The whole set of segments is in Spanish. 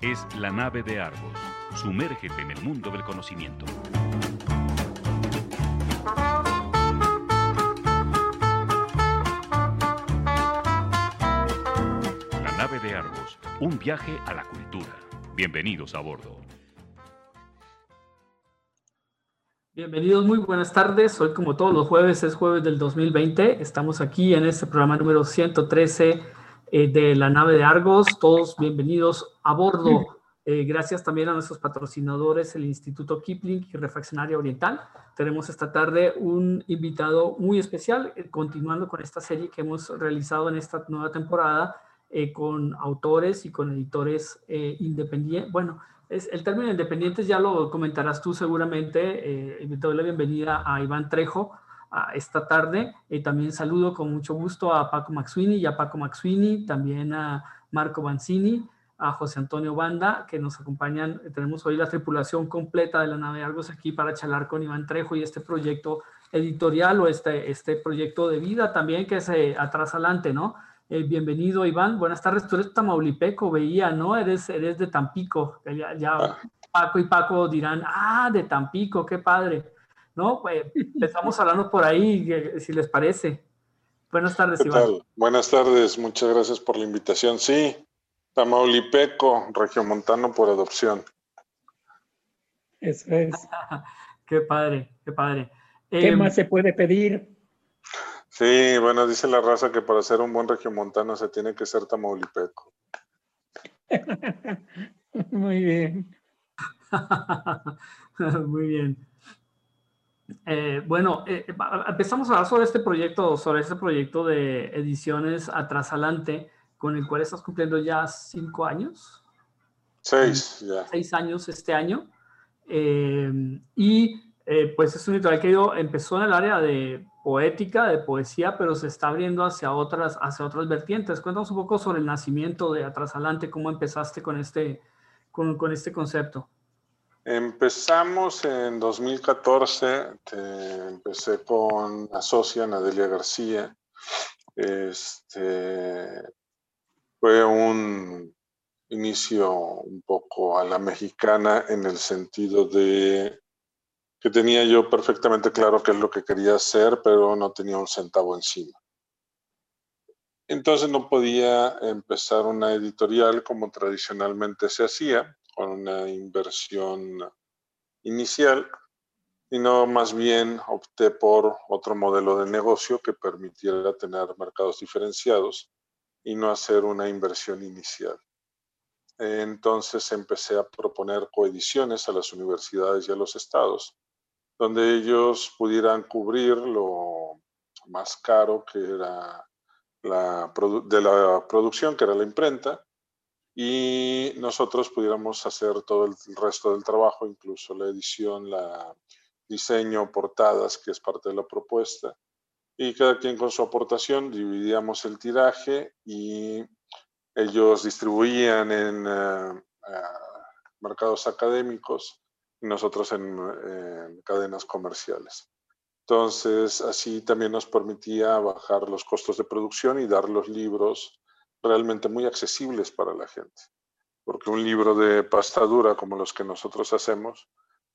Es la nave de Argos. Sumérgete en el mundo del conocimiento. La nave de Argos. Un viaje a la cultura. Bienvenidos a bordo. Bienvenidos, muy buenas tardes. Hoy, como todos los jueves, es jueves del 2020. Estamos aquí en este programa número 113 eh, de la nave de Argos. Todos bienvenidos a bordo. Eh, gracias también a nuestros patrocinadores, el Instituto Kipling y Refaccionaria Oriental. Tenemos esta tarde un invitado muy especial, eh, continuando con esta serie que hemos realizado en esta nueva temporada con autores y con editores independientes. Bueno, el término independientes ya lo comentarás tú seguramente. Eh, doy la bienvenida a Iván Trejo esta tarde. Eh, también saludo con mucho gusto a Paco Maxwini y a Paco Maxwini, también a Marco Banzini, a José Antonio Banda, que nos acompañan. Tenemos hoy la tripulación completa de la nave Argos aquí para charlar con Iván Trejo y este proyecto editorial o este, este proyecto de vida también que se atrás adelante, ¿no? Eh, bienvenido, Iván. Buenas tardes. Tú eres tamaulipeco, veía, ¿no? Eres, eres de Tampico. Ya, ah. Paco y Paco dirán, ah, de Tampico, qué padre. ¿No? Pues empezamos hablando por ahí, si les parece. Buenas tardes, Iván. Buenas tardes, muchas gracias por la invitación. Sí, tamaulipeco, regiomontano por adopción. Eso es. qué padre, qué padre. ¿Qué em, más se puede pedir? Sí, bueno, dice la raza que para ser un buen regiomontano se tiene que ser tamaulipeco. Muy bien. Muy bien. Eh, bueno, eh, empezamos a hablar sobre este proyecto, sobre este proyecto de ediciones Atrasalante, con el cual estás cumpliendo ya cinco años. Seis, ya. Seis años este año. Eh, y pues es un editorial que empezó en el área de poética, de poesía, pero se está abriendo hacia otras, hacia otras vertientes. Cuéntanos un poco sobre el nacimiento de Atrasalante, cómo empezaste con este, con, con este concepto. Empezamos en 2014, empecé con la socia Nadelia García. Este, fue un inicio un poco a la mexicana en el sentido de que tenía yo perfectamente claro qué es lo que quería hacer, pero no tenía un centavo encima. Entonces no podía empezar una editorial como tradicionalmente se hacía, con una inversión inicial, sino más bien opté por otro modelo de negocio que permitiera tener mercados diferenciados y no hacer una inversión inicial. Entonces empecé a proponer coediciones a las universidades y a los estados donde ellos pudieran cubrir lo más caro que era la de la producción, que era la imprenta, y nosotros pudiéramos hacer todo el resto del trabajo, incluso la edición, la diseño, portadas, que es parte de la propuesta. Y cada quien con su aportación dividíamos el tiraje y ellos distribuían en eh, eh, mercados académicos nosotros en, cadenas comerciales. Entonces, así también nos permitía bajar los costos de producción y dar los libros realmente muy accesibles para la gente. Porque un libro de pasta dura como los que nosotros hacemos,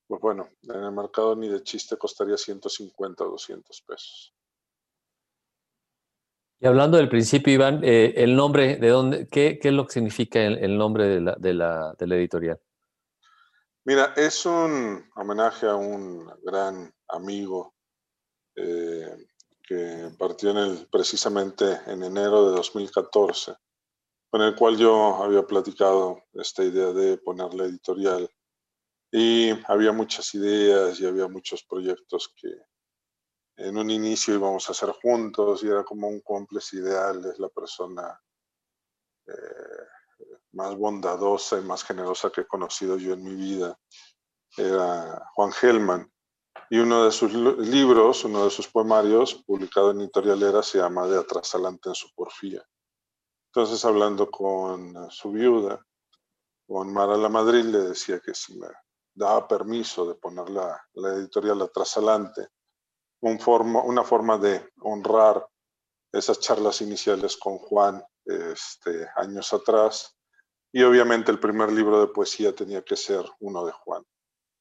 pues bueno, en el mercado ni de chiste costaría 150 o 200 pesos. Y hablando del principio, Iván, eh, el nombre, ¿de dónde, qué, es lo que significa el, nombre de la editorial? Mira, es un homenaje a un gran amigo eh, que partió en el, precisamente en enero de 2014, con el cual yo había platicado esta idea de poner la editorial. Y había muchas ideas y había muchos proyectos que en un inicio íbamos a hacer juntos y era como un cómplice ideal, es la persona eh, más bondadosa y más generosa que he conocido yo en mi vida era Juan Gelman. Y uno de sus libros, uno de sus poemarios, publicado en Editorialera, se llama De atrás adelante en su porfía. Entonces, hablando con su viuda, con Mara La Madrid, le decía que si me daba permiso de poner la, la editorial atrás adelante, una forma de honrar esas charlas iniciales con Juan este, años atrás y obviamente el primer libro de poesía tenía que ser uno de Juan.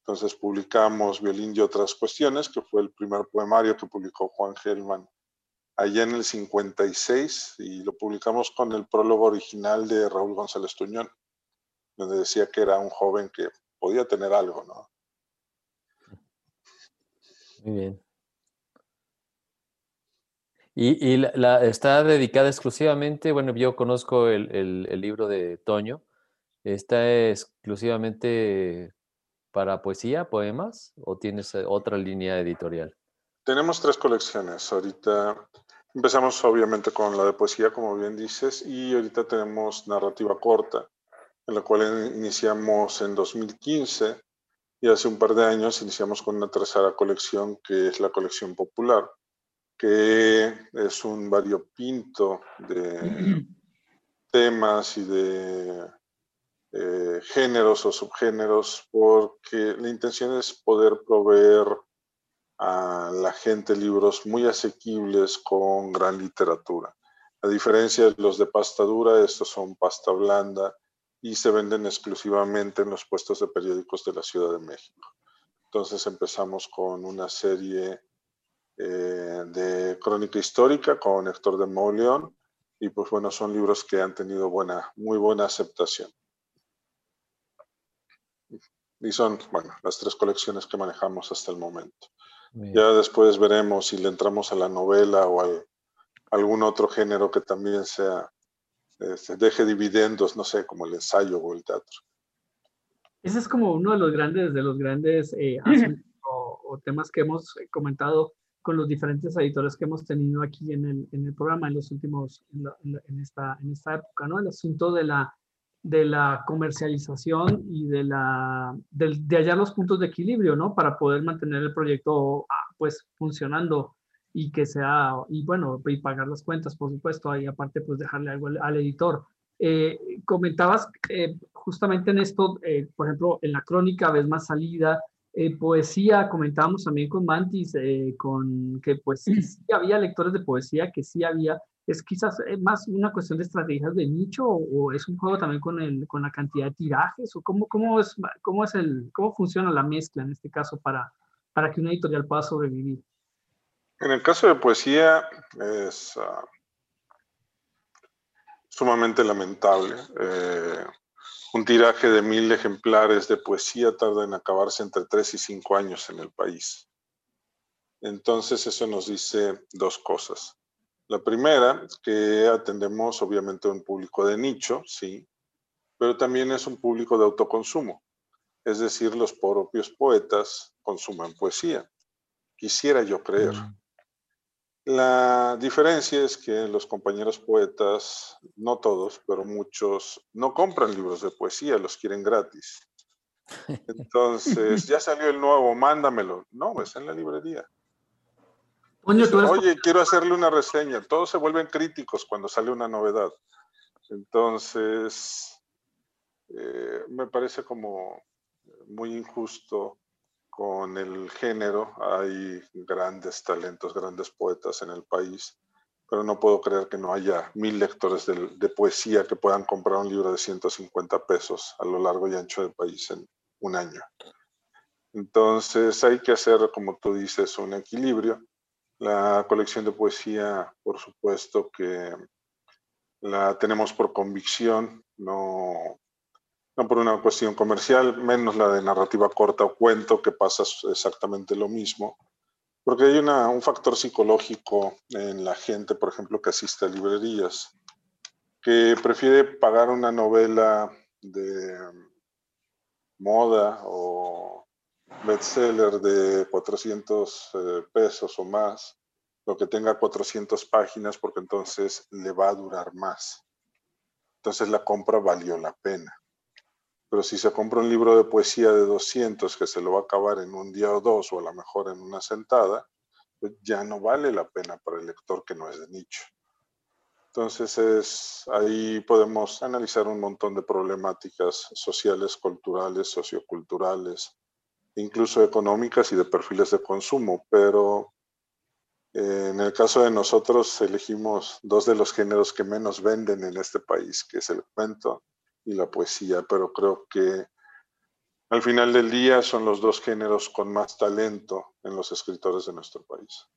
Entonces publicamos Violín y otras cuestiones, que fue el primer poemario que publicó Juan Gelman allá en el 56 y lo publicamos con el prólogo original de Raúl González Tuñón, donde decía que era un joven que podía tener algo, ¿no? Muy bien. Y, la, está dedicada exclusivamente, bueno, yo conozco el, libro de Toño, ¿está exclusivamente para poesía, poemas, o tienes eh, otra línea editorial? Tenemos tres colecciones. Ahorita empezamos obviamente con la de poesía, como bien dices, y ahorita tenemos narrativa corta, en la cual iniciamos en 2015 y hace un par de años iniciamos con una tercera colección que es la colección popular que es un variopinto de temas y de eh, géneros o subgéneros, porque la intención es poder proveer a la gente libros muy asequibles con gran literatura. A diferencia de los de pasta dura, estos son pasta blanda y se venden exclusivamente en los puestos de periódicos de la Ciudad de México. Entonces empezamos con una serie eh, de crónica histórica con Héctor de Mauleón y pues bueno, son libros que han tenido buena, muy buena aceptación. Y son, bueno, las tres colecciones que manejamos hasta el momento. Ya después veremos si le entramos a la novela o a algún otro género que también sea, este, deje dividendos, no sé, como el ensayo o el teatro. Ese es como uno de los grandes, de los grandes eh, asuntos o, temas que hemos comentado con los diferentes editores que hemos tenido aquí en el, en el programa en los últimos, en, esta, en esta época, ¿no? El asunto de la, de la comercialización y de, la, de, de, hallar los puntos de equilibrio, ¿no? Para poder mantener el proyecto, ah, pues, funcionando y que sea, y bueno, y pagar las cuentas, por supuesto, ahí aparte, pues, dejarle algo al, editor. Eh, comentabas eh, justamente en esto, eh, por ejemplo, en la crónica ves más salida, eh, poesía, comentábamos también con Mantis, eh, con que pues sí, había lectores de poesía, que sí había, es quizás eh, más una cuestión de estrategias de nicho o, es un juego también con, el, con la cantidad de tirajes o cómo, cómo, es, cómo, es el, cómo funciona la mezcla en este caso para, para que una editorial pueda sobrevivir. En el caso de poesía es ah, sumamente lamentable. Un tiraje de mil ejemplares de poesía tarda en acabarse entre tres y cinco años en el país. Entonces eso nos dice dos cosas. La primera, que atendemos obviamente a un público de nicho, sí, pero también es un público de autoconsumo. Es decir, los propios poetas consuman poesía. Quisiera yo creer. La diferencia es que los compañeros poetas, no todos, pero muchos, no compran libros de poesía, los quieren gratis. Entonces, ya salió el nuevo, mándamelo. No, es en la librería. Oye, quiero hacerle una reseña. Todos se vuelven críticos cuando sale una novedad. Entonces, eh, me parece como muy injusto con el género. Hay grandes talentos, grandes poetas en el país, pero no puedo creer que no haya mil lectores de, poesía que puedan comprar un libro de 150 pesos a lo largo y ancho del país en un año. Entonces hay que hacer, como tú dices, un equilibrio. La colección de poesía, por supuesto que la tenemos por convicción, no no por una cuestión comercial, menos la de narrativa corta o cuento, que pasa exactamente lo mismo, porque hay un factor psicológico en la gente, por ejemplo, que asiste a librerías, que prefiere pagar una novela de moda o bestseller de 400 eh, pesos o más, lo que tenga 400 páginas, porque entonces le va a durar más. Entonces la compra valió la pena. Pero si se compra un libro de poesía de 200 que se lo va a acabar en un día o dos o a lo mejor en una sentada, pues ya no vale la pena para el lector que no es de nicho. Entonces es, ahí podemos analizar un montón de problemáticas sociales, culturales, socioculturales, incluso económicas y de perfiles de consumo, pero eh, en el caso de nosotros elegimos dos de los géneros que menos venden en este país, que es el cuento y la poesía, pero creo que al final del día son los dos géneros con más talento en los escritores de nuestro país.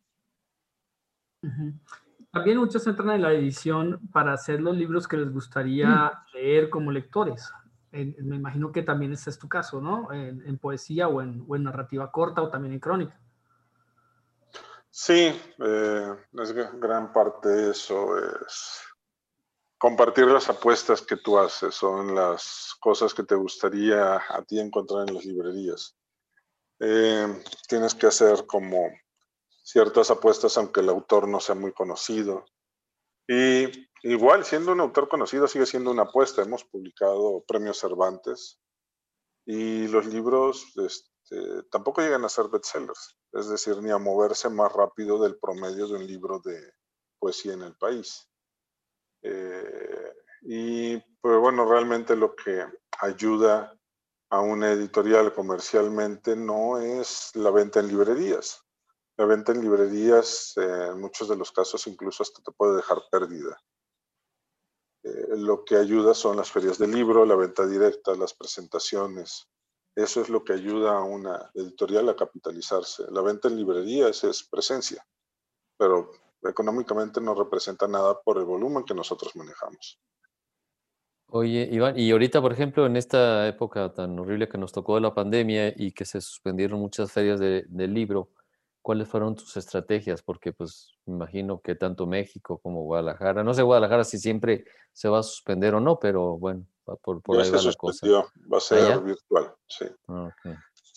También muchos entran en la edición para hacer los libros que les gustaría mm. leer como lectores. Me imagino que también ese es tu caso, ¿no? En, poesía o en, narrativa corta o también en crónica. Sí, eh, es gran parte de eso es compartir las apuestas que tú haces, son las cosas que te gustaría a ti encontrar en las librerías. Eh, tienes que hacer como ciertas apuestas aunque el autor no sea muy conocido. Y igual, siendo un autor conocido, sigue siendo una apuesta. Hemos publicado premios Cervantes y los libros este, tampoco llegan a ser bestsellers, es decir, ni a moverse más rápido del promedio de un libro de poesía en el país. Eh, y pues bueno, realmente lo que ayuda a una editorial comercialmente no es la venta en librerías. La venta en librerías eh, en muchos de los casos incluso hasta te puede dejar pérdida. Eh, lo que ayuda son las ferias de libro, la venta directa, las presentaciones. Eso es lo que ayuda a una editorial a capitalizarse. La venta en librerías es presencia, pero económicamente no representa nada por el volumen que nosotros manejamos. Oye, Iván, y ahorita, por ejemplo, en esta época tan horrible que nos tocó de la pandemia y que se suspendieron muchas ferias de, libro, ¿cuáles fueron tus estrategias? Porque pues me imagino que tanto México como Guadalajara, no sé Guadalajara si siempre se va a suspender o no, pero bueno, por, por ahí va la cosa. Va a ser virtual, sí. Ah,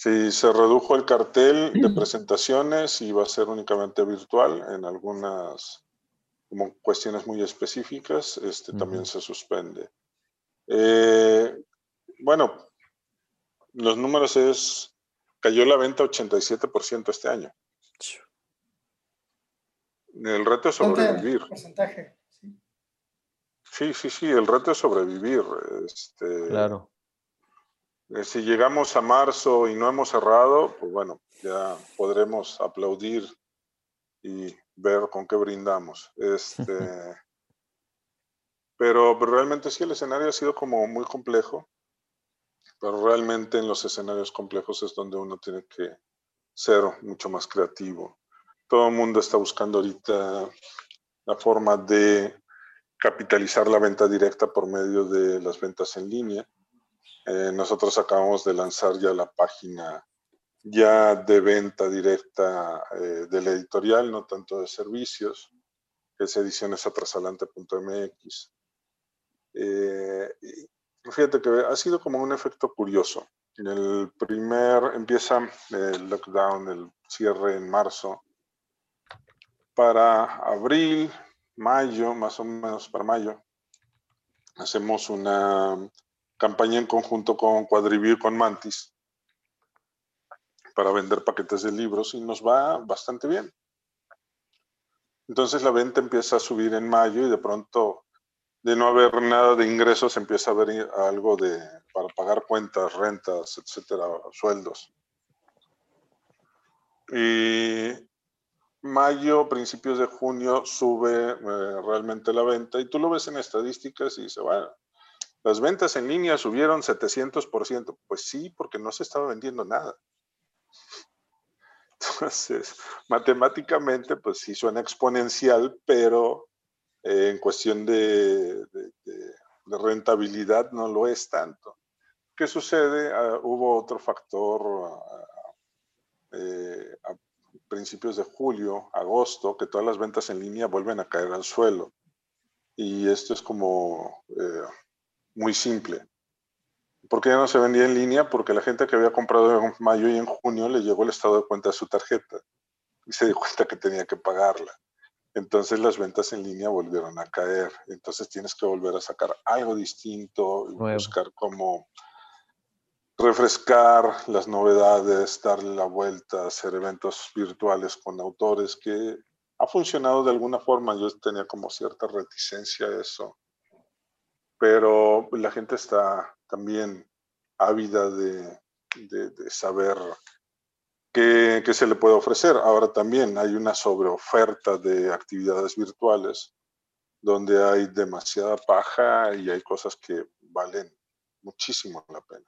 Sí, se redujo el cartel de presentaciones y va a ser únicamente virtual en algunas como cuestiones muy específicas, este también se suspende. Eh, bueno, los números es, cayó la venta 87% este año. El reto es sobrevivir. Porcentaje, sí. sí, sí, sí, el reto es sobrevivir. Este, claro. Eh, si llegamos a marzo y no hemos cerrado, pues bueno, ya podremos aplaudir y ver con qué brindamos. Este, pero, realmente sí, el escenario ha sido como muy complejo, pero realmente en los escenarios complejos es donde uno tiene que ser mucho más creativo. Todo el mundo está buscando ahorita la forma de capitalizar la venta directa por medio de las ventas en línea eh, nosotros acabamos de lanzar ya la página ya de venta directa eh, de la editorial, no tanto de servicios, que es edicionesatrasalante.mx. Eh, fíjate que ha sido como un efecto curioso. En el primer, empieza el lockdown, el cierre en marzo. Para abril, mayo, más o menos para mayo, hacemos una campaña en conjunto con Quadrivir con Mantis para vender paquetes de libros y nos va bastante bien. Entonces la venta empieza a subir en mayo y de pronto de no haber nada de ingresos empieza a haber algo de para pagar cuentas, rentas, etcétera, sueldos. Y mayo, principios de junio sube eh, realmente la venta y tú lo ves en estadísticas y se va las ventas en línea subieron 700%. Pues sí, porque no se estaba vendiendo nada. Entonces, matemáticamente, pues sí suena exponencial, pero eh, en cuestión de, rentabilidad no lo es tanto. ¿Qué sucede? Ah, hubo otro factor ah, eh, a principios de julio, agosto, que todas las ventas en línea vuelven a caer al suelo. Y esto es como eh, muy simple. ¿Por qué ya no se vendía en línea? Porque la gente que había comprado en mayo y en junio le llegó el estado de cuenta de su tarjeta y se dio cuenta que tenía que pagarla. Entonces las ventas en línea volvieron a caer. Entonces tienes que volver a sacar algo distinto y buscar cómo refrescar las novedades, darle la vuelta, hacer eventos virtuales con autores que ha funcionado de alguna forma. Yo tenía como cierta reticencia a eso pero la gente está también ávida de, saber qué, se le puede ofrecer. Ahora también hay una sobreoferta de actividades virtuales donde hay demasiada paja y hay cosas que valen muchísimo la pena.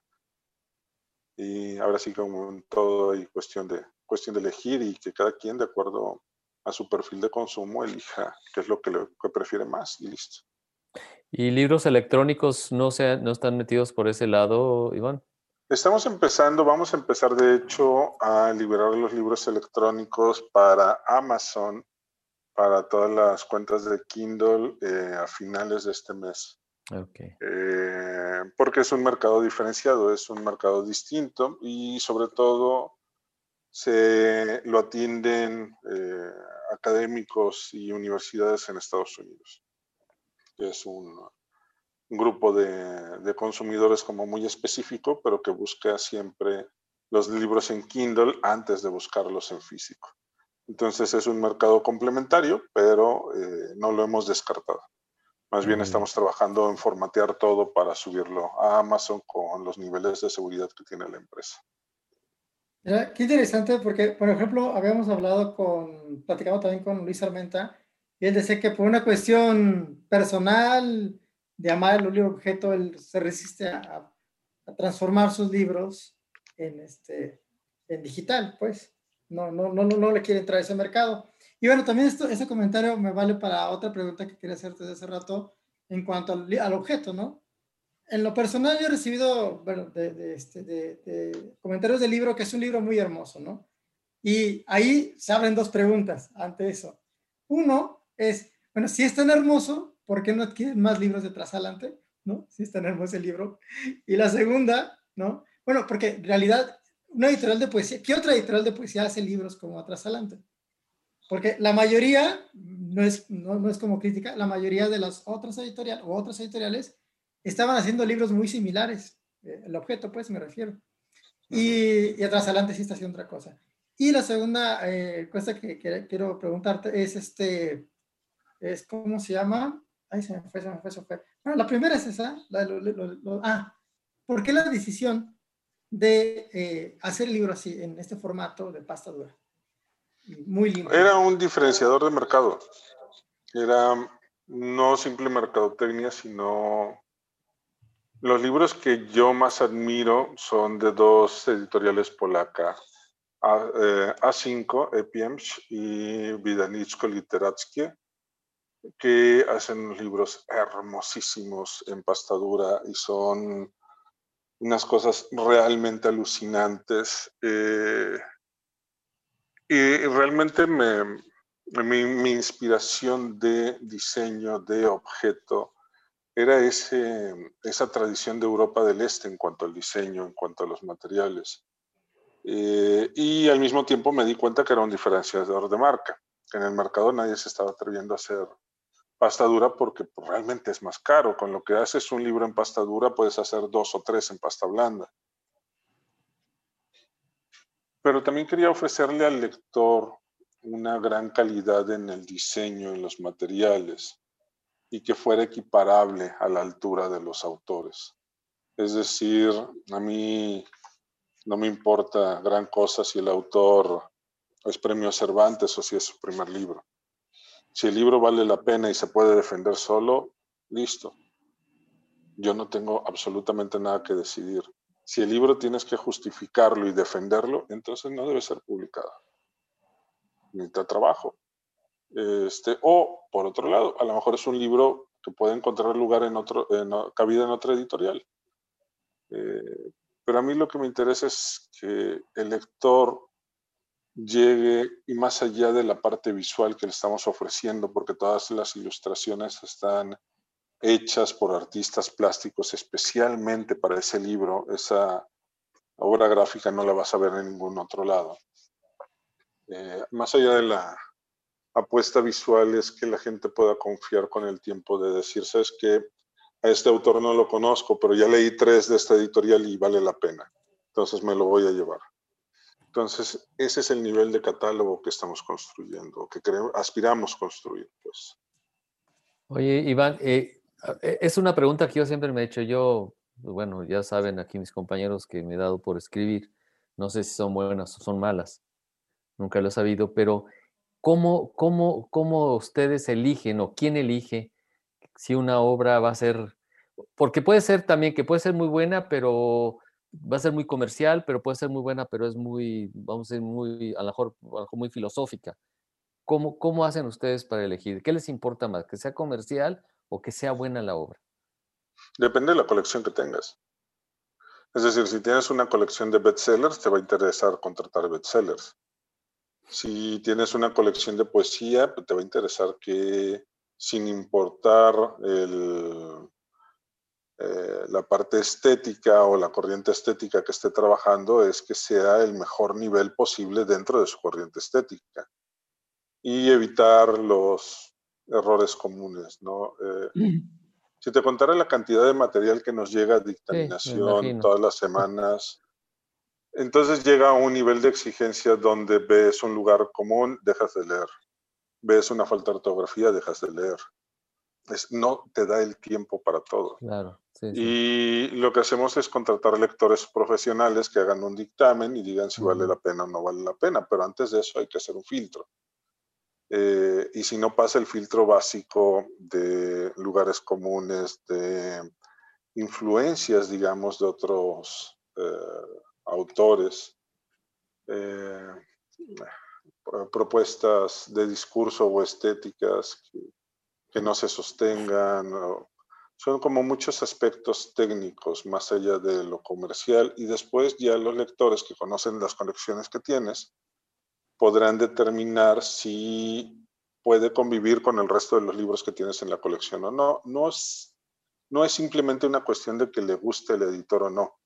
Y ahora sí, como en todo, hay cuestión de, cuestión de elegir y que cada quien, de acuerdo a su perfil de consumo, elija qué es lo que, le, que prefiere más y listo. ¿Y libros electrónicos no, se, no están metidos por ese lado, Iván? Estamos empezando, vamos a empezar de hecho a liberar los libros electrónicos para Amazon, para todas las cuentas de Kindle eh, a finales de este mes. Okay. Eh, porque es un mercado diferenciado, es un mercado distinto y sobre todo se lo atienden eh, académicos y universidades en Estados Unidos. Es un, grupo de, de, consumidores como muy específico, pero que busca siempre los libros en Kindle antes de buscarlos en físico. Entonces es un mercado complementario, pero eh, no lo hemos descartado. Más bien estamos trabajando en formatear todo para subirlo a Amazon con los niveles de seguridad que tiene la empresa. Mira, qué interesante porque, por ejemplo, habíamos hablado con, platicado también con Luis Armenta, y él decía que por una cuestión personal, de amar el libro objeto, él se resiste a, a, transformar sus libros en, este, en digital, pues. No, no, no, no, le quiere entrar a ese mercado. Y bueno, también esto, ese comentario me vale para otra pregunta que quería hacerte desde hace rato en cuanto al, al objeto, ¿no? En lo personal yo he recibido, bueno, de, de, este, de, de, comentarios del libro que es un libro muy hermoso, ¿no? Y ahí se abren dos preguntas ante eso. Uno es, bueno, si es tan hermoso, ¿por qué no adquieren más libros de Trasalante? ¿No? Si es tan hermoso el libro. Y la segunda, ¿no? Bueno, porque en realidad, una editorial de poesía, ¿qué otra editorial de poesía hace libros como Trasalante? Porque la mayoría, no es, no, es como crítica, la mayoría de las otras editoriales o otras editoriales estaban haciendo libros muy similares. Eh, el objeto, pues, me refiero. Y, y Atrasalante sí está haciendo otra cosa. Y la segunda eh, cosa que, que, quiero preguntarte es, este, es, ¿cómo se llama? Ay, se me fue, se me fue, se fue. Bueno, la primera es esa. Ah, ¿por qué la decisión de eh, hacer el libro así, en este formato de pasta dura? Muy lindo. Era un diferenciador de mercado. Era no simple mercadotecnia, sino los libros que yo más admiro son de dos editoriales polacas, A5, Epiemsz y Wydawnictwo Literackie, que hacen libros hermosísimos en pastadura y son unas cosas realmente alucinantes. Eh, y realmente me, mi, mi, inspiración de diseño, de objeto, era ese, esa tradición de Europa del Este en cuanto al diseño, en cuanto a los materiales. Eh, y al mismo tiempo me di cuenta que era un diferenciador de marca. En el mercado nadie se estaba atreviendo a hacer pasta dura porque pues, realmente es más caro. Con lo que haces un libro en pasta dura puedes hacer dos o tres en pasta blanda. Pero también quería ofrecerle al lector una gran calidad en el diseño, en los materiales y que fuera equiparable a la altura de los autores. Es decir, a mí no me importa gran cosa si el autor es premio Cervantes o si es su primer libro. Si el libro vale la pena y se puede defender solo, listo. Yo no tengo absolutamente nada que decidir. Si el libro tienes que justificarlo y defenderlo, entonces no debe ser publicado. Necesita trabajo. Este, o, por otro lado, a lo mejor es un libro que puede encontrar lugar en otro, cabida en otra editorial. Eh, pero a mí lo que me interesa es que el lector llegue y más allá de la parte visual que le estamos ofreciendo, porque todas las ilustraciones están hechas por artistas plásticos especialmente para ese libro. Esa obra gráfica no la vas a ver en ningún otro lado. Eh, más allá de la apuesta visual es que la gente pueda confiar con el tiempo de decir, sabes que a este autor no lo conozco, pero ya leí tres de esta editorial y vale la pena. Entonces me lo voy a llevar. Entonces, ese es el nivel de catálogo que estamos construyendo, que queremos, aspiramos construir, pues. Oye, Iván, eh, e, es una pregunta que yo siempre me he hecho. Yo, bueno, ya saben aquí mis compañeros que me he dado por escribir. No sé si son buenas o son malas. Nunca lo he sabido, pero ¿cómo, cómo, cómo ustedes eligen o quién elige si una obra va a ser Porque puede ser también que puede ser muy buena, pero va a ser muy comercial, pero puede ser muy buena, pero es muy, vamos a decir, muy, a lo mejor, a lo mejor muy filosófica. ¿Cómo, ¿Cómo hacen ustedes para elegir? ¿Qué les importa más? ¿Que sea comercial o que sea buena la obra? Depende de la colección que tengas. Es decir, si tienes una colección de bestsellers, te va a interesar contratar bestsellers. Si tienes una colección de poesía, pues te va a interesar que, sin importar el, eh, la parte estética o la corriente estética que esté trabajando, es que sea el mejor nivel posible dentro de su corriente estética. Y evitar los errores comunes, ¿no? Eh, si te contara la cantidad de material que nos llega a dictaminación todas las semanas, entonces llega a un nivel de exigencia donde ves un lugar común, dejas de leer. Ves una falta de ortografía, dejas de leer. Es, no te da el tiempo para todo. Claro, Y lo que hacemos es contratar lectores profesionales que hagan un dictamen y digan si vale la pena o no vale la pena, pero antes de eso hay que hacer un filtro. Eh, y si no pasa el filtro básico de lugares comunes, de influencias, digamos, de otros eh, autores, eh, propuestas de discurso o estéticas que, no se sostengan, son como muchos aspectos técnicos más allá de lo comercial y después ya los lectores que conocen las colecciones que tienes podrán determinar si puede convivir con el resto de los libros que tienes en la colección o no. No es, no es simplemente una cuestión de que le guste el editor o no.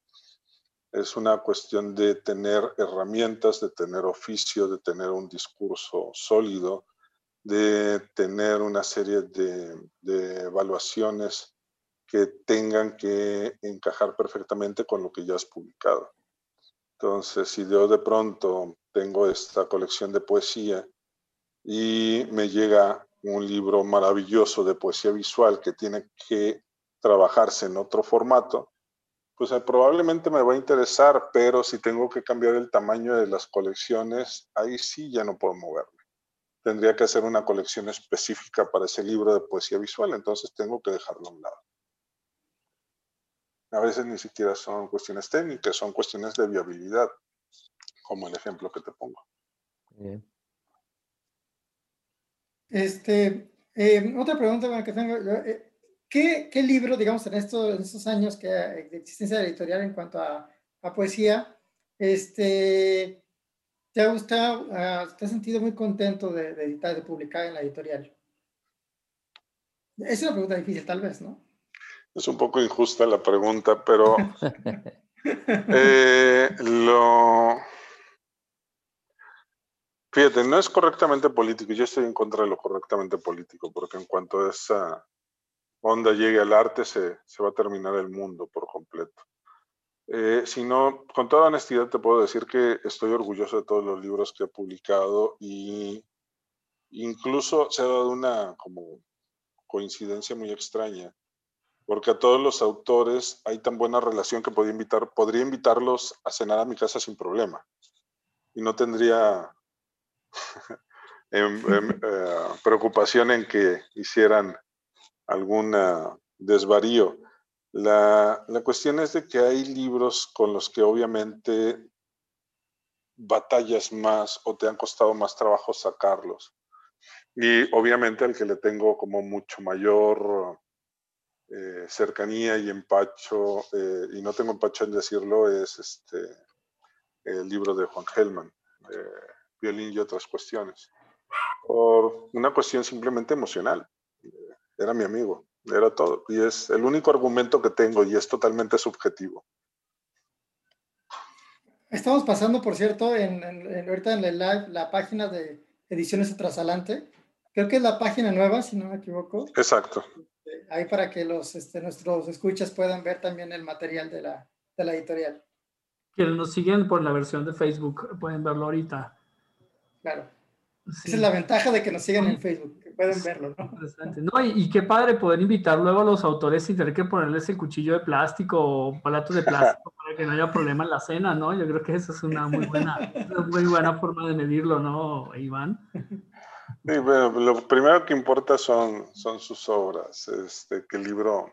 Es una cuestión de tener herramientas, de tener oficio, de tener un discurso sólido, de tener una serie de, evaluaciones que tengan que encajar perfectamente con lo que ya has publicado. Entonces, si yo de pronto tengo esta colección de poesía y me llega un libro maravilloso de poesía visual que tiene que trabajarse en otro formato, pues eh, probablemente me va a interesar, pero si tengo que cambiar el tamaño de las colecciones, ahí sí ya no puedo moverme. Tendría que hacer una colección específica para ese libro de poesía visual, entonces tengo que dejarlo a un lado. A veces ni siquiera son cuestiones técnicas, son cuestiones de viabilidad, como el ejemplo que te pongo. Bien. Este, eh, otra pregunta que tengo. Eh, ¿qué, ¿qué, libro, digamos, en, esto, en estos años que, de existencia editorial en cuanto a, a poesía, este, te ha gustado, uh, te has sentido muy contento de, de, editar, de publicar en la editorial? Es una pregunta difícil, tal vez, ¿no? Es un poco injusta la pregunta, pero eh, lo... Fíjate, no es correctamente político. Yo estoy en contra de lo correctamente político, porque en cuanto esa onda llegue al arte, se, se va a terminar el mundo por completo. Eh, sino, con toda honestidad te puedo decir que estoy orgulloso de todos los libros que he publicado y incluso se ha dado una como coincidencia muy extraña porque a todos los autores hay tan buena relación que podría, invitar, podría invitarlos a cenar a mi casa sin problema. Y no tendría em, em, eh, preocupación en que hicieran algún desvarío. La, cuestión es de que hay libros con los que obviamente batallas más o te han costado más trabajo sacarlos. Y obviamente al que le tengo como mucho mayor eh, cercanía y empacho, eh, y no tengo empacho en decirlo, es este, el libro de Juan Gelman, Violín y otras cuestiones. Por una cuestión simplemente emocional. Era mi amigo, era todo. Y es el único argumento que tengo y es totalmente subjetivo. Estamos pasando, por cierto, en, ahorita en el live, la página de Ediciones Trasalante. Creo que es la página nueva, si no me equivoco. Exacto ahí para que los, este, nuestros escuchas puedan ver también el material de la, de la editorial. Quienes nos siguen por la versión de Facebook pueden verlo ahorita. Claro. Esa es la ventaja de que nos sigan en Facebook, que pueden verlo, ¿no? no y, qué padre poder invitar luego a los autores y tener que ponerles el cuchillo de plástico o palatos de plástico para que no haya problema en la cena, ¿no? Yo creo que esa es una muy buena, una muy buena forma de medirlo, ¿no, Iván? Sí, bueno, lo primero que importa son, son sus obras. Este, que el libro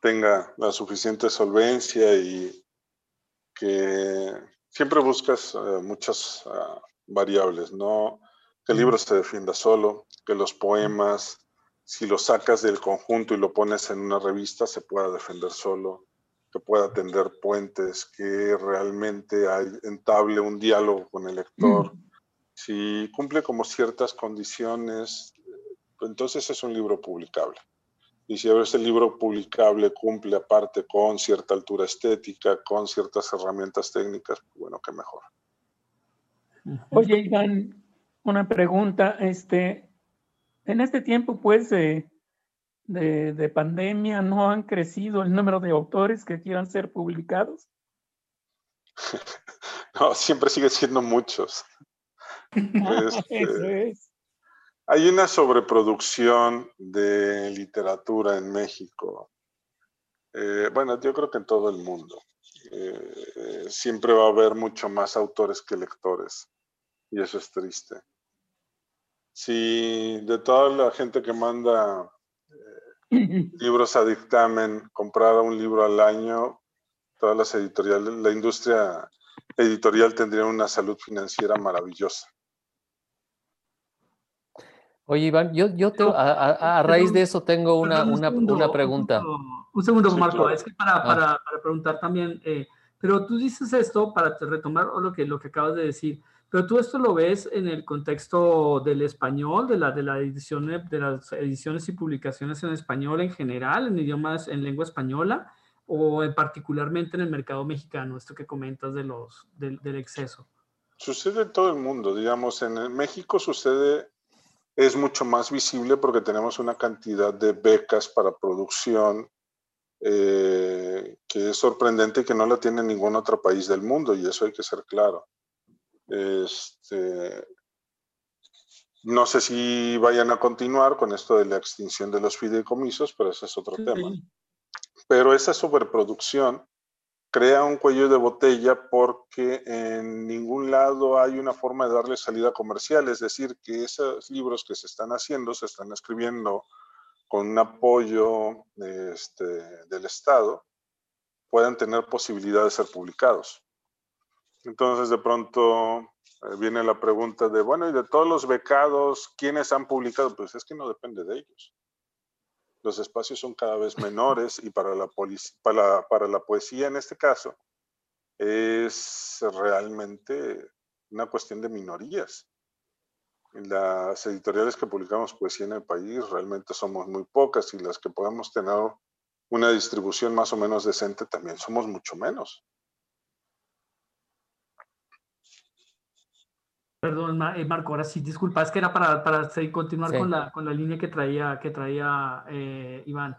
tenga la suficiente solvencia y que siempre buscas eh, muchas ah, variables, ¿no? Que el libro se defienda solo, que los poemas, si los sacas del conjunto y lo pones en una revista, se pueda defender solo, que pueda tender puentes, que realmente hay, entable un diálogo con el lector. Si cumple como ciertas condiciones, entonces es un libro publicable. Y si ese libro publicable cumple aparte con cierta altura estética, con ciertas herramientas técnicas, bueno, qué mejor. Oye, Iván, una pregunta. Este, en este tiempo, pues, de, de, pandemia, ¿no han crecido el número de autores que quieran ser publicados? no, siempre sigue siendo muchos. Este, Eso es. Hay una sobreproducción de literatura en México. Eh, bueno, yo creo que en todo el mundo. Eh, siempre va a haber mucho más autores que lectores. Y eso es triste. Si de toda la gente que manda eh, libros a dictamen comprara un libro al año, todas las editoriales, la industria editorial tendría una salud financiera maravillosa. Oye, Iván, yo, yo a, raíz de eso tengo una, una, una pregunta. Un segundo, Marco, es que para, ah. para, para preguntar también, eh, pero tú dices esto para retomar lo que, lo que acabas de decir, pero tú esto lo ves en el contexto del español, de, la, de, la edición, de las ediciones y publicaciones en español en general, en idiomas, en lengua española, o en particularmente en el mercado mexicano, esto que comentas de los, del, exceso. Sucede en todo el mundo, digamos, en México sucede es mucho más visible porque tenemos una cantidad de becas para producción eh, que es sorprendente y que no la tiene ningún otro país del mundo, y eso hay que ser claro. Este, no sé si vayan a continuar con esto de la extinción de los fideicomisos, pero ese es otro tema. Pero esa sobreproducción crea un cuello de botella porque en ningún lado hay una forma de darle salida comercial, es decir, que esos libros que se están haciendo se están escribiendo con un apoyo este, del Estado, puedan tener posibilidad de ser publicados. Entonces, de pronto eh, viene la pregunta de, bueno, y de todos los becados, ¿quiénes han publicado? Pues es que no depende de ellos los espacios son cada vez menores y para la, poesía en este caso es realmente una cuestión de minorías. Las editoriales que publicamos poesía en el país realmente somos muy pocas y las que podemos tener una distribución más o menos decente también somos mucho menos. Perdón, eh, Marco, ahora sí, disculpa, es que era para, para continuar con, la, con la línea que traía, que traía eh, Iván.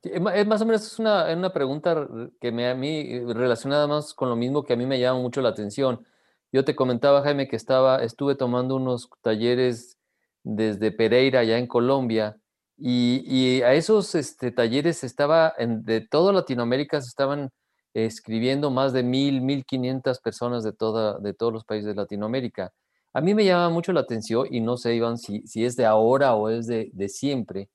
Es más o menos es una, una, pregunta que me, a mí relacionada más con lo mismo que a mí me llama mucho la atención. Yo te comentaba, Jaime, que estaba, estuve tomando unos talleres desde Pereira, allá en Colombia, y, y a esos este, talleres estaba, en, de toda Latinoamérica se estaban escribiendo más de mil, mil quinientas personas de, toda, de todos los países de Latinoamérica. A mí me llama mucho la atención, y no sé, Iván, si, si es de ahora o es de, siempre,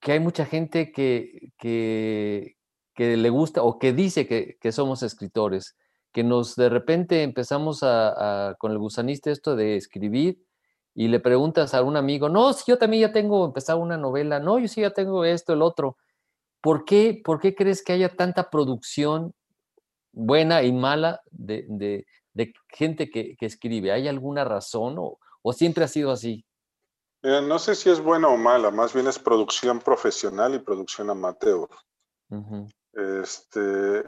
que hay mucha gente que, que, le gusta o que dice que, somos escritores, que nos de repente empezamos a, con el gusanista esto de escribir y le preguntas a un amigo, no, si yo también ya tengo empezado una novela, no, yo sí ya tengo esto, el otro. ¿Por qué, por qué crees que haya tanta producción buena y mala de, de gente que, escribe? ¿Hay alguna razón o, siempre ha sido así? no sé si es buena o mala, más bien es producción profesional y producción amateur. Este,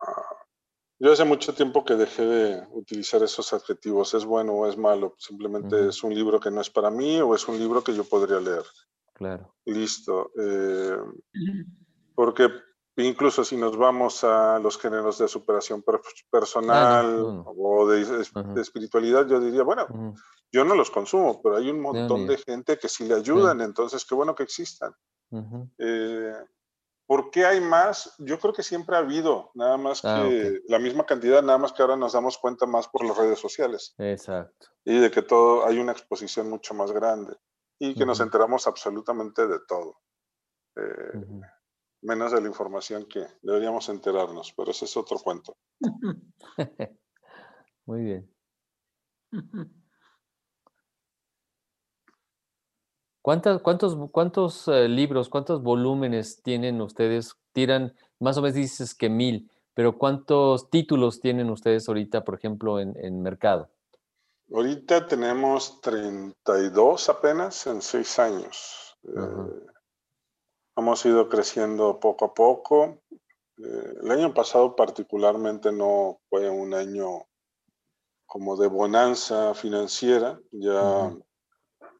ah, yo hace mucho tiempo que dejé de utilizar esos adjetivos, es bueno o es malo, simplemente es un libro que no es para mí o es un libro que yo podría leer. Claro. Listo. Eh, porque incluso si nos vamos a los géneros de superación personal o de, espiritualidad, yo diría, bueno, yo no los consumo, pero hay un montón de gente que sí le ayudan, entonces qué bueno que existan. Eh, ¿Por qué hay más? Yo creo que siempre ha habido, nada más ah, que la misma cantidad, nada más que ahora nos damos cuenta más por las redes sociales. Exacto. Y de que todo hay una exposición mucho más grande y que nos enteramos absolutamente de todo. Eh, menos de la información que deberíamos enterarnos, pero ese es otro cuento. Muy bien. ¿Cuántos, cuántos, cuántos eh, libros, cuántos volúmenes tienen ustedes? Tiran, más o menos dices que mil, pero ¿cuántos títulos tienen ustedes ahorita, por ejemplo, en, en mercado? Ahorita tenemos 32 apenas en seis años. Eh, hemos ido creciendo poco a poco. Eh, el año pasado particularmente no fue un año como de bonanza financiera. Ya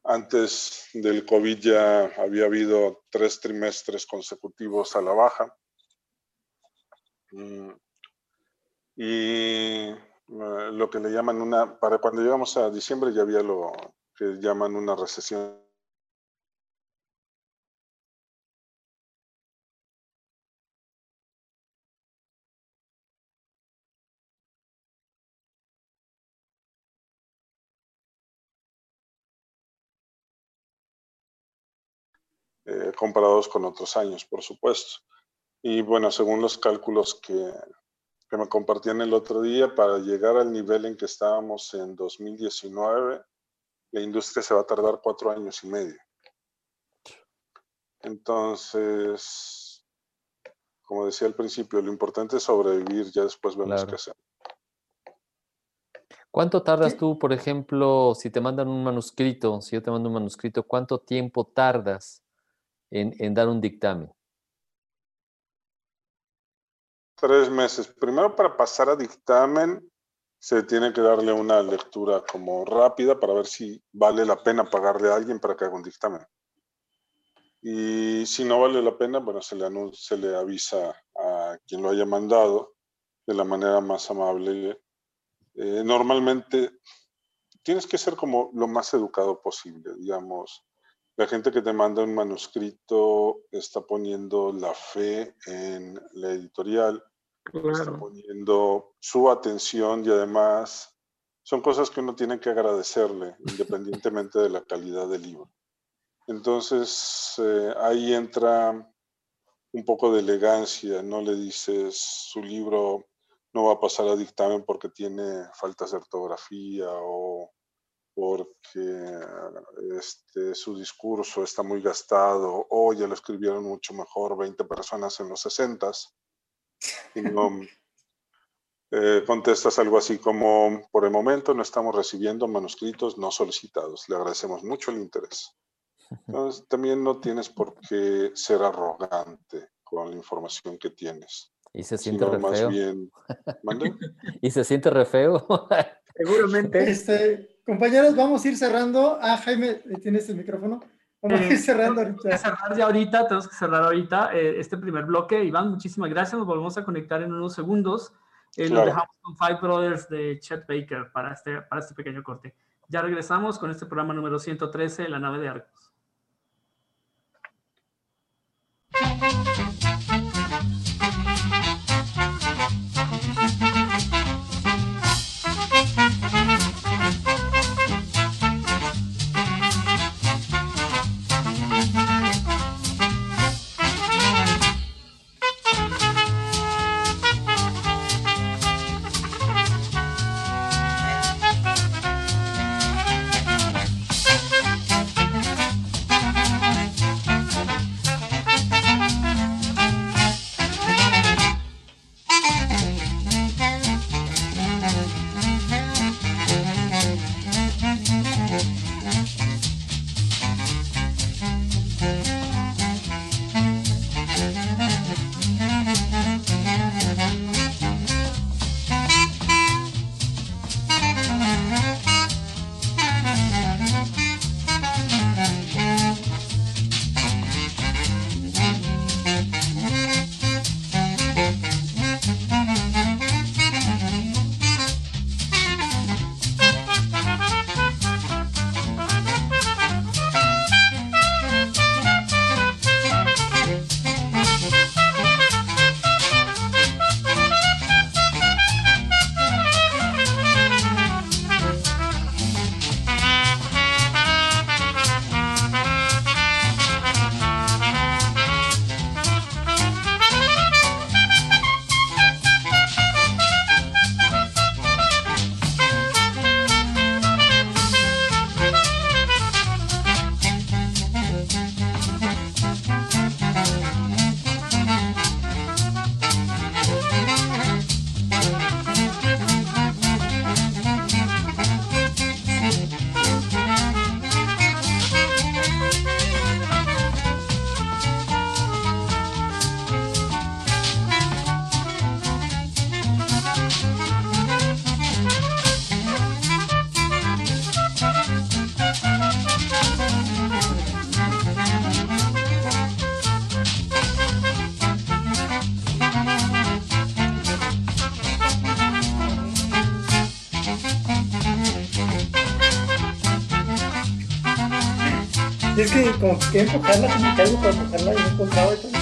antes del COVID ya había habido tres trimestres consecutivos a la baja. Mm, y eh, lo que le llaman una, para cuando llegamos a diciembre ya había lo que llaman una recesión eh, comparados con otros años, por supuesto. Y bueno, según los cálculos que, que me compartían el otro día, para llegar al nivel en que estábamos en 2019, la industria se va a tardar cuatro años y medio. Entonces, como decía al principio, lo importante es sobrevivir, ya después vemos Claro. qué hacer. ¿Cuánto tardas Sí. tú, por ejemplo, si te mandan un manuscrito, si yo te mando un manuscrito, cuánto tiempo tardas en, dar un dictamen? Tres meses. Primero para pasar a dictamen se tiene que darle una lectura como rápida para ver si vale la pena pagarle a alguien para que haga un dictamen. Y si no vale la pena, bueno, se le, anun- se le avisa a quien lo haya mandado de la manera más amable. Eh, normalmente tienes que ser como lo más educado posible, digamos. La gente que te manda un manuscrito está poniendo la fe en la editorial, está poniendo su atención y además son cosas que uno tiene que agradecerle independientemente de la calidad del libro. Entonces eh, ahí entra un poco de elegancia, no le dices su libro no va a pasar a dictamen porque tiene faltas de ortografía o porque este, su discurso está muy gastado o ya lo escribieron mucho mejor 20 personas en los 60 y no eh, contestas algo así como por el momento no estamos recibiendo manuscritos no solicitados, le agradecemos mucho el interés. Entonces, también no tienes por qué ser arrogante con la información que tienes, Y se siente re más feo. bien, ¿mande? Y se siente re feo. Seguramente. Este, compañeros, vamos a ir cerrando. Ah, Jaime, tienes el micrófono. Vamos a ir cerrando Tenemos que ahorita. cerrar ya ahorita, tenemos que cerrar ahorita eh, este primer bloque. Iván, muchísimas gracias. Nos volvemos a conectar en unos segundos. Eh, Claro. Lo dejamos con Five Brothers de Chet Baker para este, para este pequeño corte. Ya regresamos con este programa número 113, La nave de Arcos. Como que como que algo para empujarla y no encontraba y todo.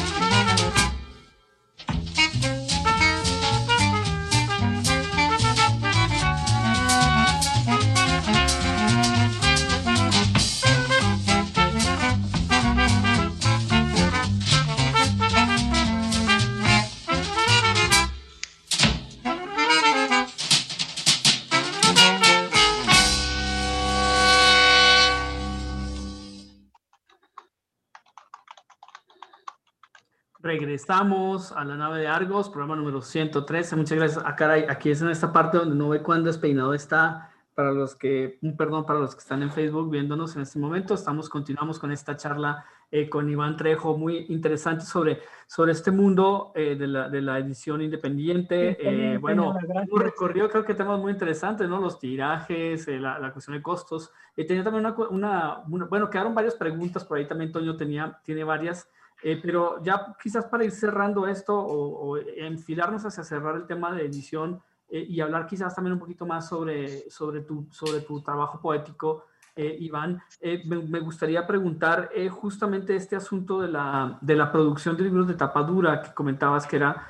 Regresamos a la nave de Argos, programa número 113. Muchas gracias. Ah, caray, aquí es en esta parte donde no ve cuándo despeinado está. Para los que, un perdón para los que están en Facebook viéndonos en este momento, estamos, continuamos con esta charla eh, con Iván Trejo, muy interesante sobre, sobre este mundo eh, de, la, de, la, edición independiente. Eh, bueno, un recorrido creo que tenemos muy interesante, ¿no? Los tirajes, la, la, cuestión de costos. tenía también una, una, una, bueno, quedaron varias preguntas por ahí también, Toño tenía, tiene varias. Eh, pero ya quizás para ir cerrando esto o, o, enfilarnos hacia cerrar el tema de edición eh, y hablar quizás también un poquito más sobre, sobre, tu, sobre tu trabajo poético, eh, Iván, eh, me, me, gustaría preguntar eh, justamente este asunto de la, de la, producción de libros de tapadura que comentabas que era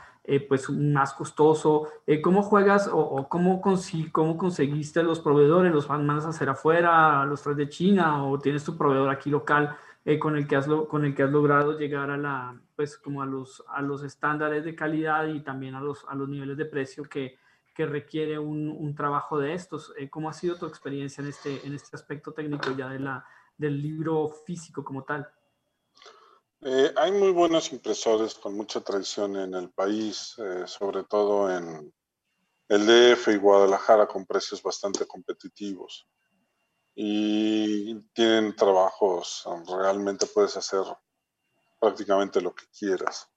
pues más costoso. ¿Cómo juegas o, o cómo, cómo, conseguiste los proveedores? ¿Los mandas a hacer afuera, los traes de China o tienes tu proveedor aquí local? Eh, con, el que has con el que has logrado llegar a la, pues como a los, a los estándares de calidad y también a los, a los niveles de precio que, que requiere un, un, trabajo de estos. Eh, ¿Cómo ha sido tu experiencia en este, en este aspecto técnico ya de la, del libro físico como tal? Eh, hay muy buenos impresores con mucha tradición en el país, sobre todo en el DF y Guadalajara con precios bastante competitivos y tienen trabajos, realmente puedes hacer prácticamente lo que quieras,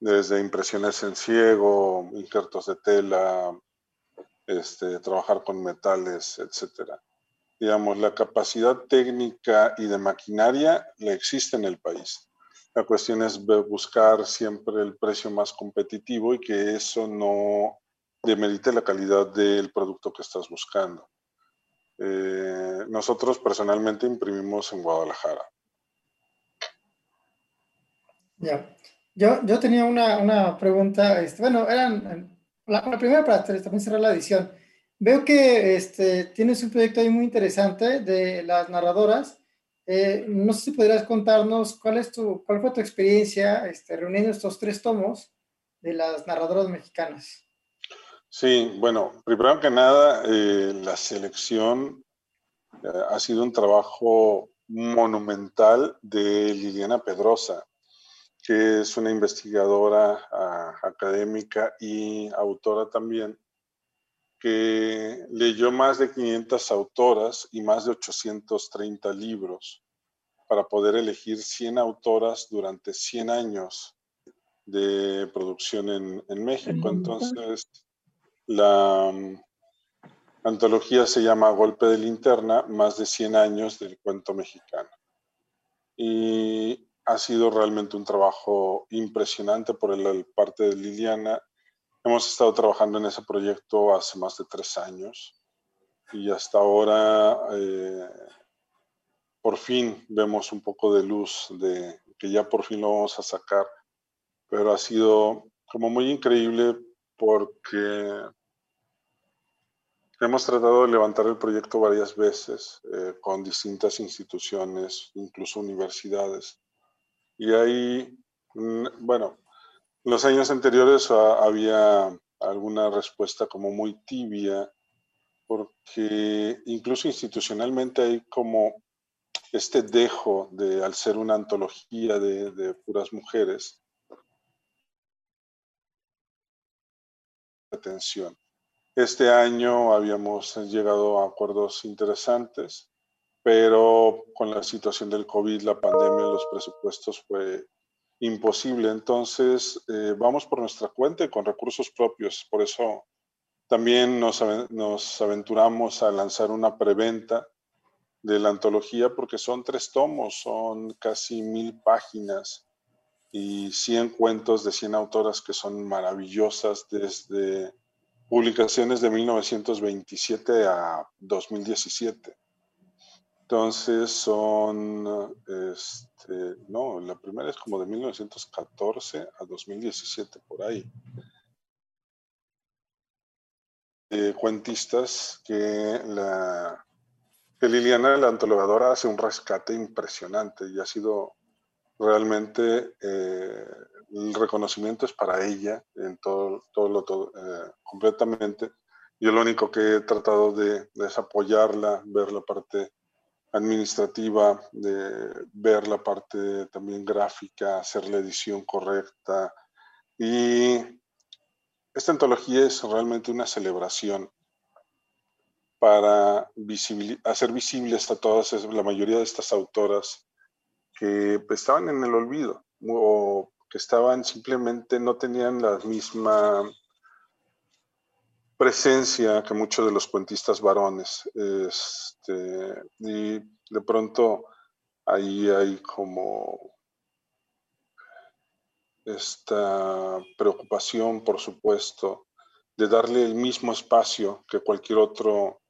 desde impresiones en ciego, injertos de tela, este, trabajar con metales, etcétera. Digamos, la capacidad técnica y de maquinaria la existe en el país. La cuestión es buscar siempre el precio más competitivo y que eso no demerite la calidad del producto que estás buscando. Eh, nosotros personalmente imprimimos en Guadalajara. Ya. Yo, yo tenía una, una pregunta, este, bueno, eran, la, primera para también cerrar la edición. Veo que este, tienes un proyecto ahí muy interesante de las narradoras. Eh, no sé si podrías contarnos cuál, es tu, cuál fue tu experiencia este, reuniendo estos tres tomos de las narradoras mexicanas. Sí, bueno, primero que nada, eh, la selección eh, ha sido un trabajo monumental de Liliana Pedrosa, que es una investigadora uh, académica y autora también, que leyó más de 500 autoras y más de 830 libros para poder elegir 100 autoras durante 100 años de producción en, en México. Entonces, la um, antología se llama Golpe de Linterna, más de 100 años del cuento mexicano. Y ha sido realmente un trabajo impresionante por el, parte de Liliana. Hemos estado trabajando en ese proyecto hace más de tres años y hasta ahora eh, por fin vemos un poco de luz de que ya por fin lo vamos a sacar, pero ha sido como muy increíble porque hemos tratado de levantar el proyecto varias veces eh, con distintas instituciones, incluso universidades. Y ahí, mm, bueno, en los años anteriores había alguna respuesta como muy tibia, porque incluso institucionalmente hay como este dejo de, al ser una antología de, de puras mujeres, atención. Este año habíamos llegado a acuerdos interesantes, pero con la situación del COVID, la pandemia, los presupuestos fue imposible. Entonces, eh, vamos por nuestra cuenta y con recursos propios. Por eso también nos, nos aventuramos a lanzar una preventa de la antología porque son tres tomos, son casi mil páginas y 100 cuentos de 100 autoras que son maravillosas desde publicaciones de 1927 a 2017. Entonces son, este, no, la primera es como de 1914 a 2017, por ahí. cuentistas que, la, que Liliana, la antologadora, hace un rescate impresionante y ha sido realmente eh, el reconocimiento es para ella en todo, todo lo todo, eh, completamente. Yo lo único que he tratado de, de es apoyarla, ver la parte administrativa, de ver la parte también gráfica, hacer la edición correcta. Y esta antología es realmente una celebración para hacer visibles a todas, la mayoría de estas autoras que pues, estaban en el olvido o que estaban simplemente, no tenían la misma presencia que muchos de los cuentistas varones. Este, y de pronto ahí hay como esta preocupación, por supuesto, de darle el mismo espacio que cualquier otro,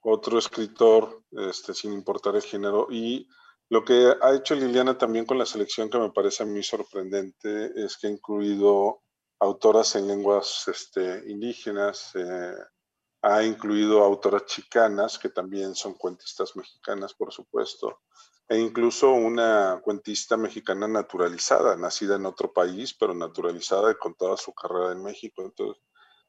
otro escritor, este, sin importar el género. Y lo que ha hecho Liliana también con la selección que me parece a mí sorprendente es que ha incluido autoras en lenguas este, indígenas, eh, ha incluido autoras chicanas, que también son cuentistas mexicanas, por supuesto, e incluso una cuentista mexicana naturalizada, nacida en otro país, pero naturalizada y con toda su carrera en México. Entonces,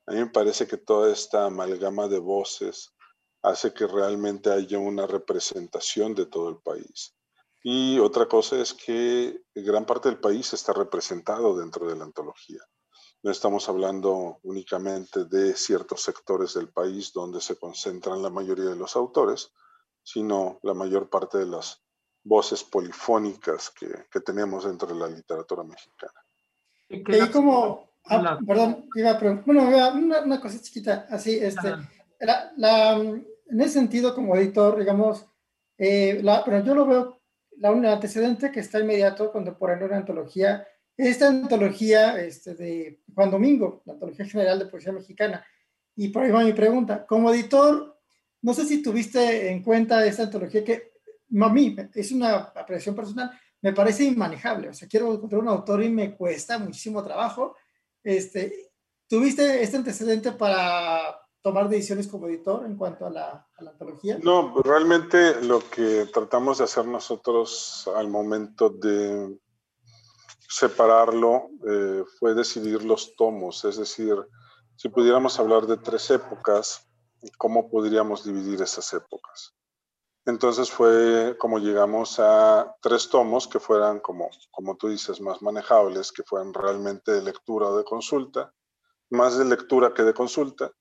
a mí me parece que toda esta amalgama de voces hace que realmente haya una representación de todo el país. Y otra cosa es que gran parte del país está representado dentro de la antología. No estamos hablando únicamente de ciertos sectores del país donde se concentran la mayoría de los autores, sino la mayor parte de las voces polifónicas que, tenemos dentro de la literatura mexicana. Y como, ah, perdón, iba a bueno, una, una, cosa chiquita, así, este, la, en ese sentido, como editor, digamos, eh, la, pero yo lo veo, la, un antecedente que está inmediato, contemporáneo en la antología, esta antología este, de Juan Domingo, la antología general de poesía mexicana. Y por ahí va mi pregunta. Como editor, no sé si tuviste en cuenta esta antología que a mí es una apreciación personal, me parece inmanejable. O sea, quiero encontrar un autor y me cuesta muchísimo trabajo. Este, ¿Tuviste este antecedente para tomar decisiones como editor en cuanto a la, a antología? No, realmente lo que tratamos de hacer nosotros al momento de separarlo eh, fue decidir los tomos, es decir, si pudiéramos hablar de tres épocas, ¿cómo podríamos dividir esas épocas? Entonces fue como llegamos a tres tomos que fueran, como, como tú dices, más manejables, que fueran realmente de lectura o de consulta, más de lectura que de consulta.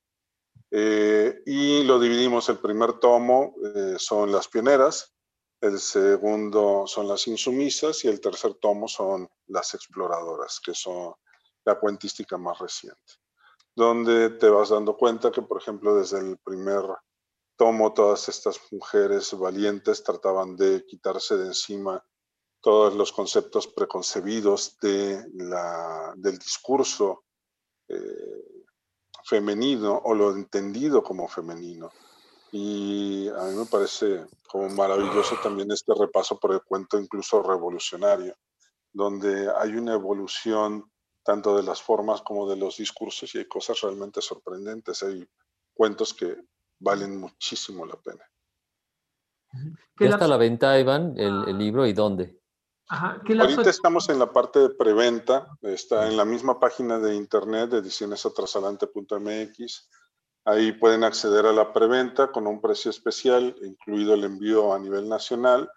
Eh, y lo dividimos, el primer tomo eh, son las pioneras, el segundo son las insumisas y el tercer tomo son las exploradoras, que son la cuentística más reciente, donde te vas dando cuenta que, por ejemplo, desde el primer tomo todas estas mujeres valientes trataban de quitarse de encima todos los conceptos preconcebidos de la, del discurso eh, femenino o lo entendido como femenino y a mí me parece como maravilloso también este repaso por el cuento incluso revolucionario, donde hay una evolución tanto de las formas como de los discursos y hay cosas realmente sorprendentes. Hay cuentos que valen muchísimo la pena. ¿Ya está a la venta, Iván, el, el libro y dónde? Ajá. Ahorita estamos en la parte de preventa, está en la misma página de internet de edicionesatrasalante.mx Ahí pueden acceder a la preventa con un precio especial, incluido el envío a nivel nacional.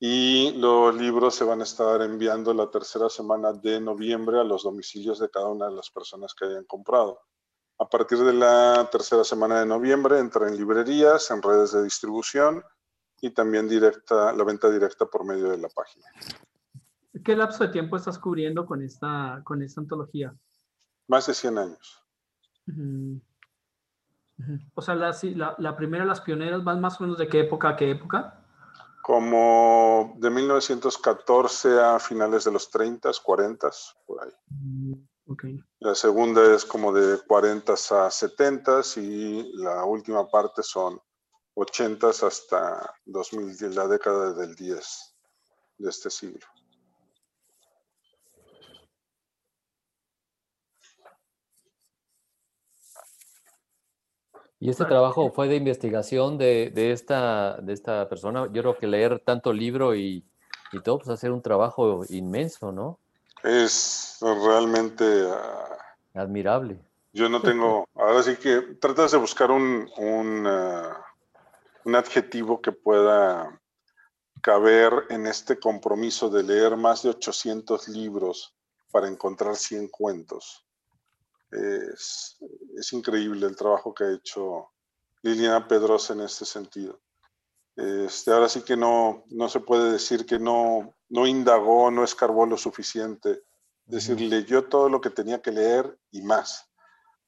Y los libros se van a estar enviando la tercera semana de noviembre a los domicilios de cada una de las personas que hayan comprado. A partir de la tercera semana de noviembre entra en librerías, en redes de distribución y también directa, la venta directa por medio de la página. ¿Qué lapso de tiempo estás cubriendo con esta, con esta antología? Más de 100 años. O sea, la, la, primera, las pioneras, ¿van más o menos de qué época a qué época? Como de 1914 a finales de los 30, 40, por ahí. Mm, okay. La segunda es como de 40 a 70 y la última parte son 80 hasta 2010, la década del 10 de este siglo. Y este trabajo fue de investigación de, esta, de esta persona. Yo creo que leer tanto libro y, y todo, pues hacer un trabajo inmenso, ¿no? Es realmente... Ah, Admirable. Yo no tengo... Ahora sí que tratas de buscar un, un, ah, un adjetivo que pueda caber en este compromiso de leer más de 800 libros para encontrar 100 cuentos. Es, increíble el trabajo que ha hecho Liliana Pedrosa en este sentido. Este, ahora sí que no, no se puede decir que no, no indagó, no escarbó lo suficiente. Es decir, leyó todo lo que tenía que leer y más.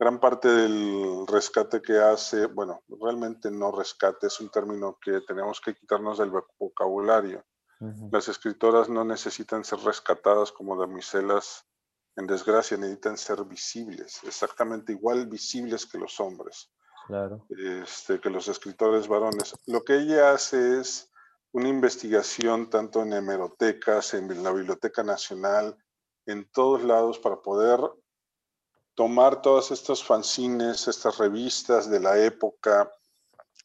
Gran parte del rescate que hace, bueno, realmente no rescate, es un término que tenemos que quitarnos del vocabulario. Las escritoras no necesitan ser rescatadas como damiselas en desgracia necesitan ser visibles, exactamente igual visibles que los hombres, claro. este, que los escritores varones. Lo que ella hace es una investigación tanto en hemerotecas, en la Biblioteca Nacional, en todos lados para poder tomar todas estas fanzines, estas revistas de la época,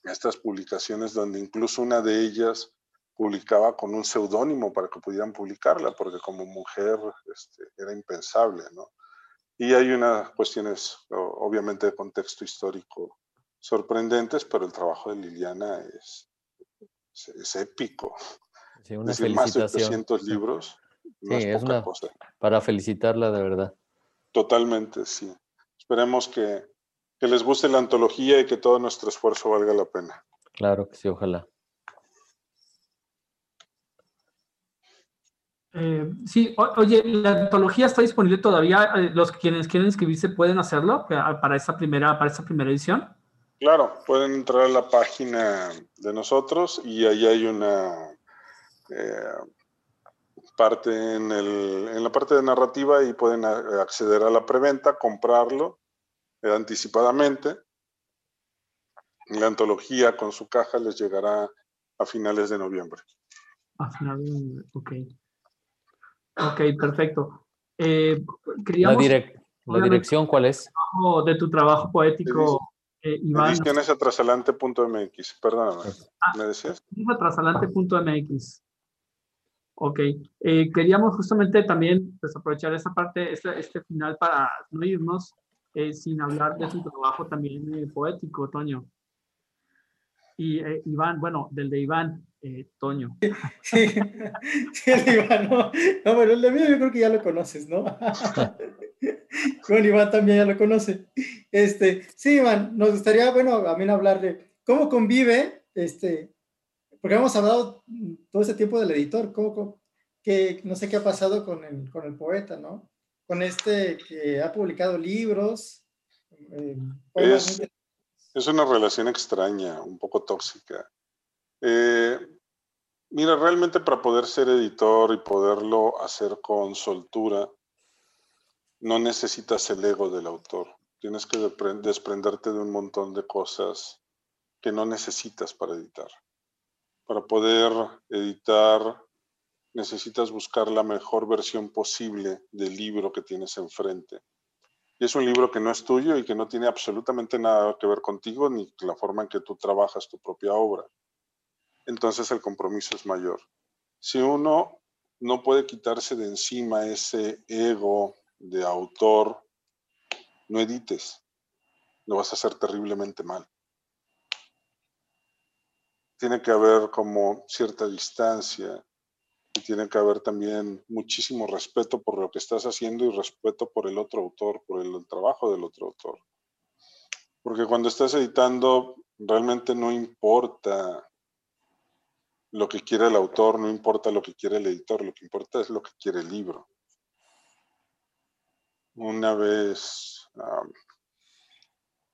estas publicaciones donde incluso una de ellas publicaba con un seudónimo para que pudieran publicarla, porque como mujer este, era impensable, ¿no? Y hay unas cuestiones, obviamente, de contexto histórico sorprendentes, pero el trabajo de Liliana es, es, épico. Sí, una felicitación. Más de 800 libros. sí, es, una cosa. para felicitarla de verdad. Totalmente, sí. Esperemos que, que les guste la antología y que todo nuestro esfuerzo valga la pena. Claro que sí, ojalá. Eh, sí, oye, la antología está disponible todavía. Eh, los quienes quieren inscribirse pueden hacerlo para esta primera, para esta primera edición. Claro, pueden entrar a la página de nosotros y ahí hay una eh, parte en, el, en, la parte de narrativa y pueden acceder a la preventa, comprarlo anticipadamente. La antología con su caja les llegará a finales de noviembre. A finales de noviembre, ok. Ok, perfecto. Eh, la, dirección cuál es? De tu trabajo poético, eh, Iván. Ediciones atrasalante.mx, perdóname. Ah, ¿Me decías? Atrasalante.mx. Ok. Eh, queríamos justamente también pues, aprovechar esta parte, este, este final para no irnos eh, sin hablar de tu trabajo también poético, Toño. Y Iván, bueno, del de Iván, eh, Toño. Sí, sí, el Iván, no, no, bueno, el de mí yo creo que ya lo conoces, ¿no? Con Iván también ya lo conoce. Este, sí, Iván, nos gustaría, bueno, mí hablar de cómo convive, este, porque hemos hablado todo este tiempo del editor, cómo, que no sé qué ha pasado con el, con el poeta, ¿no? Con este que ha publicado libros. Eh, es, es una relación extraña, un poco tóxica. Eh, Mira, realmente para poder ser editor y poderlo hacer con soltura, no necesitas el ego del autor. Tienes que desprenderte de un montón de cosas que no necesitas para editar. Para poder editar, necesitas buscar la mejor versión posible del libro que tienes enfrente. Y es un libro que no es tuyo y que no tiene absolutamente nada que ver contigo ni la forma en que tú trabajas tu propia obra entonces el compromiso es mayor. Si uno no puede quitarse de encima ese ego de autor, no edites, lo vas a hacer terriblemente mal. Tiene que haber como cierta distancia y tiene que haber también muchísimo respeto por lo que estás haciendo y respeto por el otro autor, por el trabajo del otro autor. Porque cuando estás editando, realmente no importa lo que quiere el autor, no importa lo que quiere el editor, lo que importa es lo que quiere el libro. Una vez,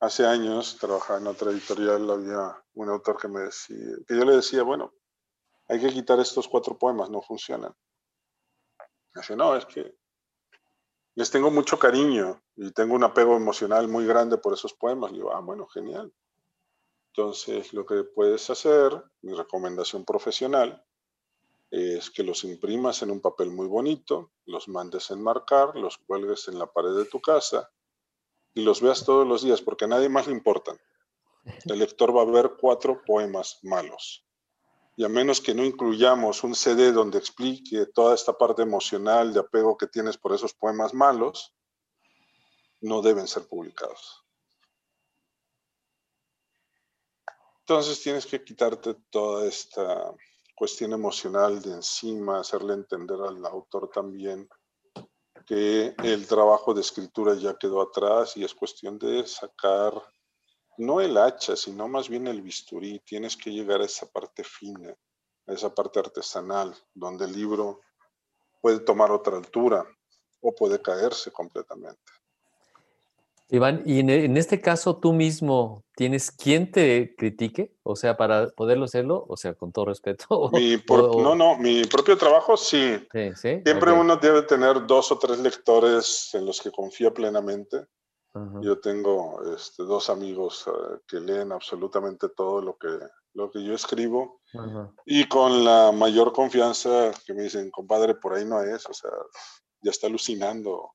hace años, trabajaba en otra editorial, había un autor que me decía, que yo le decía, bueno, hay que quitar estos cuatro poemas, no funcionan. Me no, es que les tengo mucho cariño y tengo un apego emocional muy grande por esos poemas. Y yo, ah, bueno, genial. Entonces, lo que puedes hacer, mi recomendación profesional, es que los imprimas en un papel muy bonito, los mandes enmarcar, los cuelgues en la pared de tu casa y los veas todos los días, porque a nadie más le importan. El lector va a ver cuatro poemas malos. Y a menos que no incluyamos un CD donde explique toda esta parte emocional de apego que tienes por esos poemas malos, no deben ser publicados. Entonces tienes que quitarte toda esta cuestión emocional de encima, hacerle entender al autor también que el trabajo de escritura ya quedó atrás y es cuestión de sacar no el hacha, sino más bien el bisturí. Tienes que llegar a esa parte fina, a esa parte artesanal, donde el libro puede tomar otra altura o puede caerse completamente. Iván, y en, este caso tú mismo tienes quien te critique, o sea, para poderlo hacerlo, o sea, con todo respeto. no, no, mi propio trabajo sí. Siempre uno debe tener dos o tres lectores en los que confía plenamente. Yo tengo este, dos amigos eh, que leen absolutamente todo lo que, lo que yo escribo y con la mayor confianza que me dicen, compadre, por ahí no es, o sea, ya está alucinando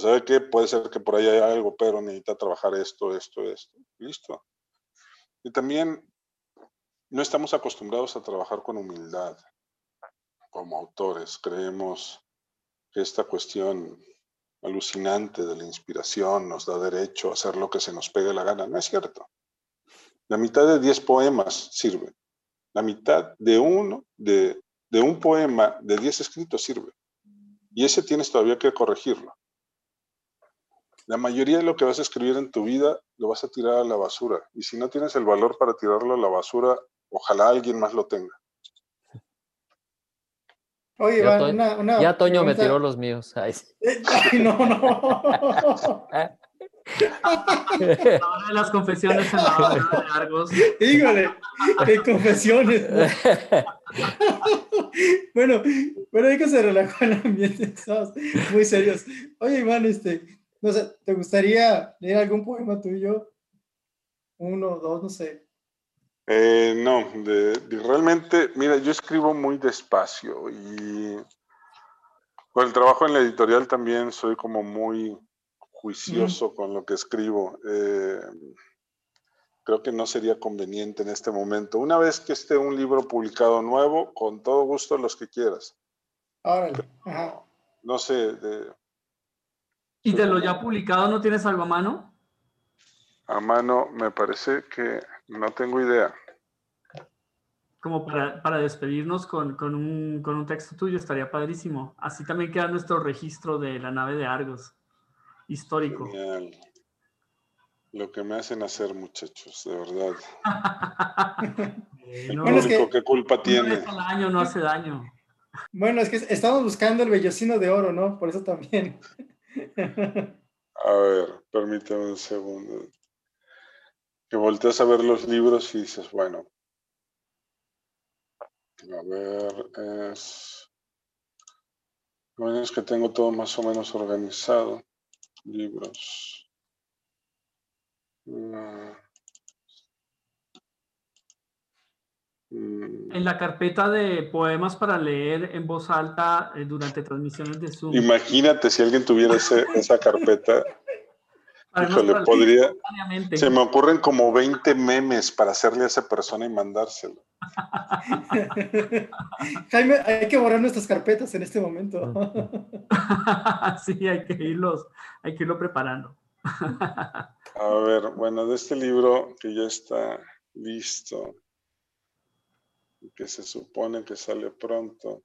sabe qué, puede ser que por ahí haya algo, pero necesita trabajar esto, esto, esto. Listo. Y también no estamos acostumbrados a trabajar con humildad como autores. Creemos que esta cuestión alucinante de la inspiración nos da derecho a hacer lo que se nos pegue la gana. No es cierto. La mitad de 10 poemas sirve. La mitad de uno, de, de un poema de 10 escritos sirve. Y ese tienes todavía que corregirlo. La mayoría de lo que vas a escribir en tu vida lo vas a tirar a la basura. Y si no tienes el valor para tirarlo a la basura, ojalá alguien más lo tenga. Oye, ya, una, ya Toño me tiró los míos. Ay, no, no. Ahora las confesiones en la hora de Argos. Híjole, qué confesiones. bueno, bueno, hay que se relajó el ambiente, estamos muy serios. Oye, Iván, este, no sé, ¿te gustaría leer algún poema tuyo? Uno, dos, no sé. Eh, no, realmente, mira, yo escribo muy despacio y con el trabajo en la editorial también soy como muy juicioso con lo que escribo. Eh, creo que no sería conveniente en este momento. Una vez que esté un libro publicado nuevo, con todo gusto los que quieras. Órale. Ajá. No sé, de, ¿Y de lo ya publicado no tienes algo a mano? A mano me parece que no tengo idea. Como para, despedirnos con, un, texto tuyo, estaría padrísimo. Así también queda nuestro registro de la nave de Argos, histórico. Genial. Lo que me hacen hacer, muchachos, de verdad. El público, ¿qué culpa tiene? No año, no hace daño. Bueno, es que estamos buscando el vellocino de oro, ¿no? Por eso también. A ver, permíteme un segundo. Que volteas a ver los libros y dices, bueno. A ver, es. Bueno, es que tengo todo más o menos organizado. Libros. Ah. Mm. En la carpeta de poemas para leer en voz alta eh, durante transmisiones de Zoom. Imagínate si alguien tuviera esa carpeta. Híjole, podría. Se me ocurren como 20 memes para hacerle a esa persona y mandárselo. Jaime, hay que borrar nuestras carpetas en este momento. sí, hay que irlos, hay que irlo preparando. a ver, bueno, de este libro que ya está listo que se supone que sale pronto.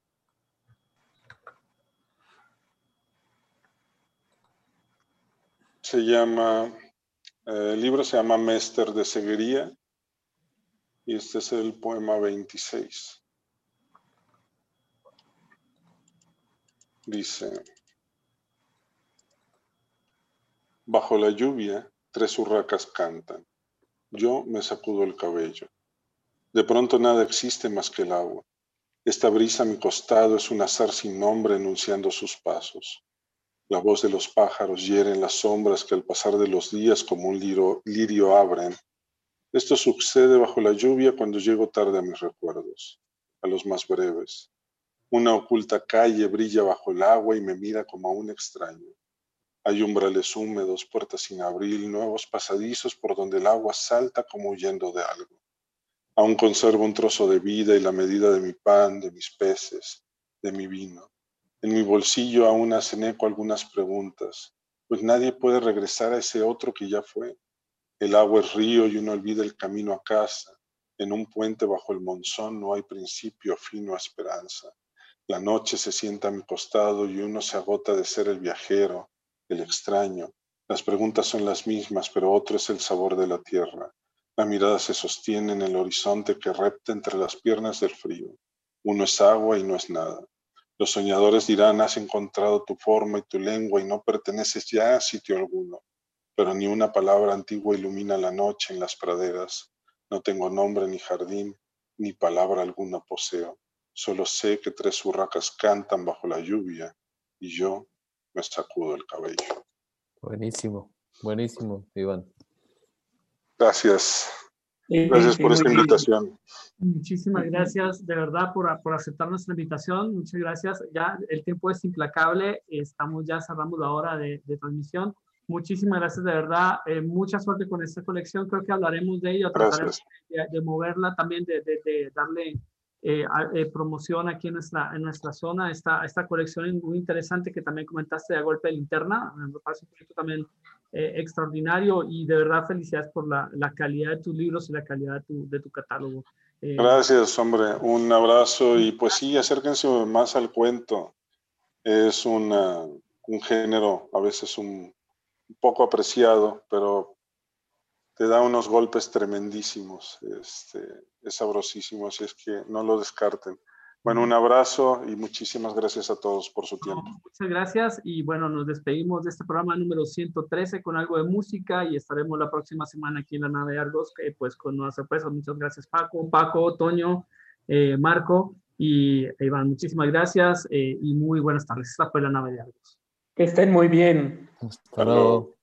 Se llama, eh, el libro se llama Mester de Seguería y este es el poema 26. Dice, bajo la lluvia, tres urracas cantan. Yo me sacudo el cabello. De pronto nada existe más que el agua. Esta brisa a mi costado es un azar sin nombre enunciando sus pasos. La voz de los pájaros hiere en las sombras que al pasar de los días como un lirio, lirio abren. Esto sucede bajo la lluvia cuando llego tarde a mis recuerdos, a los más breves. Una oculta calle brilla bajo el agua y me mira como a un extraño. Hay umbrales húmedos, puertas sin abrir, nuevos pasadizos por donde el agua salta como huyendo de algo. Aún conservo un trozo de vida y la medida de mi pan, de mis peces, de mi vino. En mi bolsillo aún hacen eco algunas preguntas, pues nadie puede regresar a ese otro que ya fue. El agua es río y uno olvida el camino a casa. En un puente bajo el monzón no hay principio fino a esperanza. La noche se sienta a mi costado y uno se agota de ser el viajero, el extraño. Las preguntas son las mismas, pero otro es el sabor de la tierra. La mirada se sostiene en el horizonte que repta entre las piernas del frío. Uno es agua y no es nada. Los soñadores dirán, has encontrado tu forma y tu lengua y no perteneces ya a sitio alguno. Pero ni una palabra antigua ilumina la noche en las praderas. No tengo nombre ni jardín, ni palabra alguna poseo. Solo sé que tres urracas cantan bajo la lluvia y yo me sacudo el cabello. Buenísimo, buenísimo, Iván. Gracias. Gracias por esta invitación. Muchísimas gracias de verdad por, por, aceptar nuestra invitación. Muchas gracias. Ya el tiempo es implacable. Estamos ya cerrando la hora de, de transmisión. Muchísimas gracias de verdad. Eh, mucha suerte con esta colección. Creo que hablaremos de ello. Gracias. De, de, moverla también, de, de darle eh, eh, promoción aquí en nuestra, en nuestra zona. Esta, esta colección muy interesante que también comentaste a golpe de linterna. Me parece un proyecto también eh, extraordinario y de verdad felicidades por la, la, calidad de tus libros y la calidad de tu, de tu catálogo. Eh, Gracias, hombre. Un abrazo y pues sí, acérquense más al cuento. Es una, un género a veces un, un poco apreciado, pero te da unos golpes tremendísimos. Este, es sabrosísimo, así es que no lo descarten. Bueno, un abrazo y muchísimas gracias a todos por su tiempo. muchas gracias y bueno, nos despedimos de este programa número 113 con algo de música y estaremos la próxima semana aquí en la nave Argos, eh, pues con una sorpresa. Muchas gracias Paco, Paco, Toño, eh, Marco y Iván. Muchísimas gracias eh, y muy buenas tardes. Esta fue la nave de Argos. Que estén muy bien. Hasta luego.